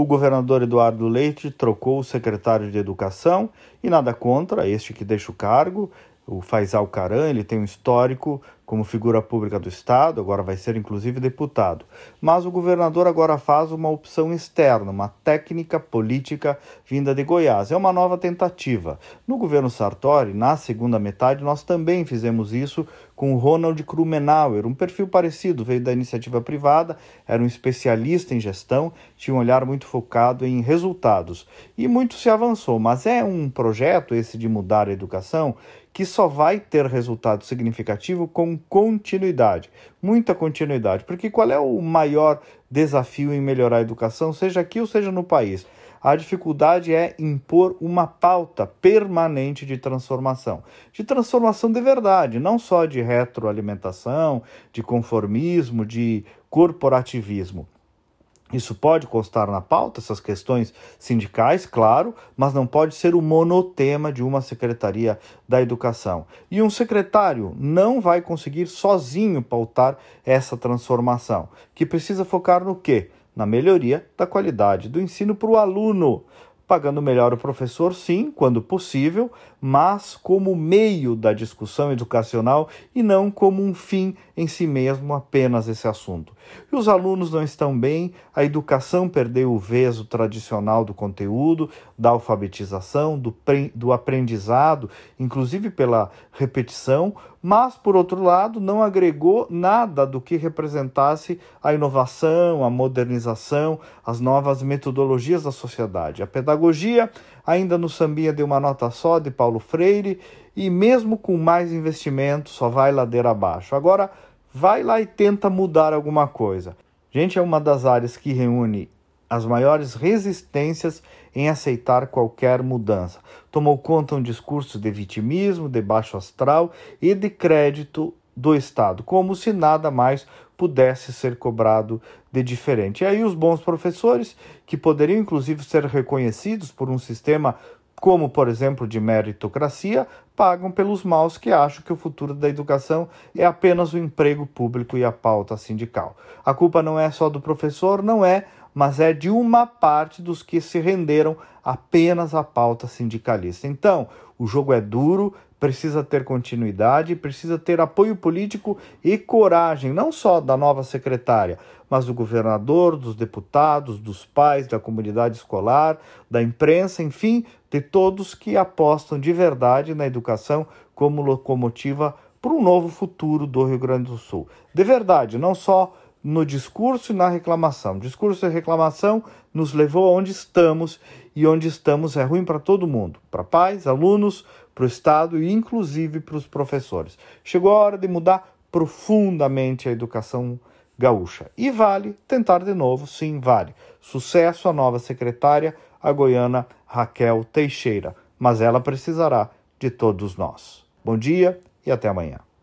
o governador Eduardo Leite trocou o secretário de Educação e nada contra este que deixa o cargo, o Faisal Caran, ele tem um histórico como figura pública do Estado, agora vai ser inclusive deputado. Mas o governador agora faz uma opção externa, uma técnica política vinda de Goiás. É uma nova tentativa. No governo Sartori, na segunda metade, nós também fizemos isso com o Ronald Krumenauer, um perfil parecido, veio da iniciativa privada, era um especialista em gestão, tinha um olhar muito focado em resultados. E muito se avançou, mas é um projeto esse de mudar a educação que só vai ter resultado significativo com continuidade, muita continuidade. Porque qual é o maior desafio em melhorar a educação, seja aqui ou seja no país? A dificuldade é impor uma pauta permanente de transformação. De transformação de verdade, não só de retroalimentação, de conformismo, de corporativismo. Isso pode constar na pauta, essas questões sindicais, claro, mas não pode ser o monotema de uma secretaria da educação. E um secretário não vai conseguir sozinho pautar essa transformação, que precisa focar no quê? Na melhoria da qualidade do ensino para o aluno pagando melhor o professor, sim, quando possível, mas como meio da discussão educacional e não como um fim em si mesmo apenas esse assunto. E os alunos não estão bem, a educação perdeu o veso tradicional do conteúdo, da alfabetização, do, do aprendizado, inclusive pela repetição, mas, por outro lado, não agregou nada do que representasse a inovação, a modernização, as novas metodologias da sociedade. A pedagogia, ainda no sambinha de uma nota só, de Paulo Freire, e mesmo com mais investimento, só vai ladeira abaixo. Agora, vai lá e tenta mudar alguma coisa. Gente, é uma das áreas que reúne as maiores resistências em aceitar qualquer mudança. Tomou conta um discurso de vitimismo, de baixo astral e de crédito do Estado, como se nada mais pudesse ser cobrado de diferente. E aí os bons professores, que poderiam inclusive ser reconhecidos por um sistema como, por exemplo, de meritocracia, pagam pelos maus que acham que o futuro da educação é apenas o emprego público e a pauta sindical. A culpa não é só do professor, não é, mas é de uma parte dos que se renderam apenas à pauta sindicalista. Então, o jogo é duro, precisa ter continuidade, precisa ter apoio político e coragem, não só da nova secretária, mas do governador, dos deputados, dos pais, da comunidade escolar, da imprensa, enfim, de todos que apostam de verdade na educação como locomotiva para um novo futuro do Rio Grande do Sul. De verdade, não só no discurso e na reclamação. Discurso e reclamação nos levou aonde estamos e onde estamos é ruim para todo mundo, para pais, alunos, para o Estado e inclusive para os professores. Chegou a hora de mudar profundamente a educação gaúcha. E vale tentar de novo, sim, vale. Sucesso à nova secretária, a goiana Raquel Teixeira, mas ela precisará de todos nós. Bom dia e até amanhã.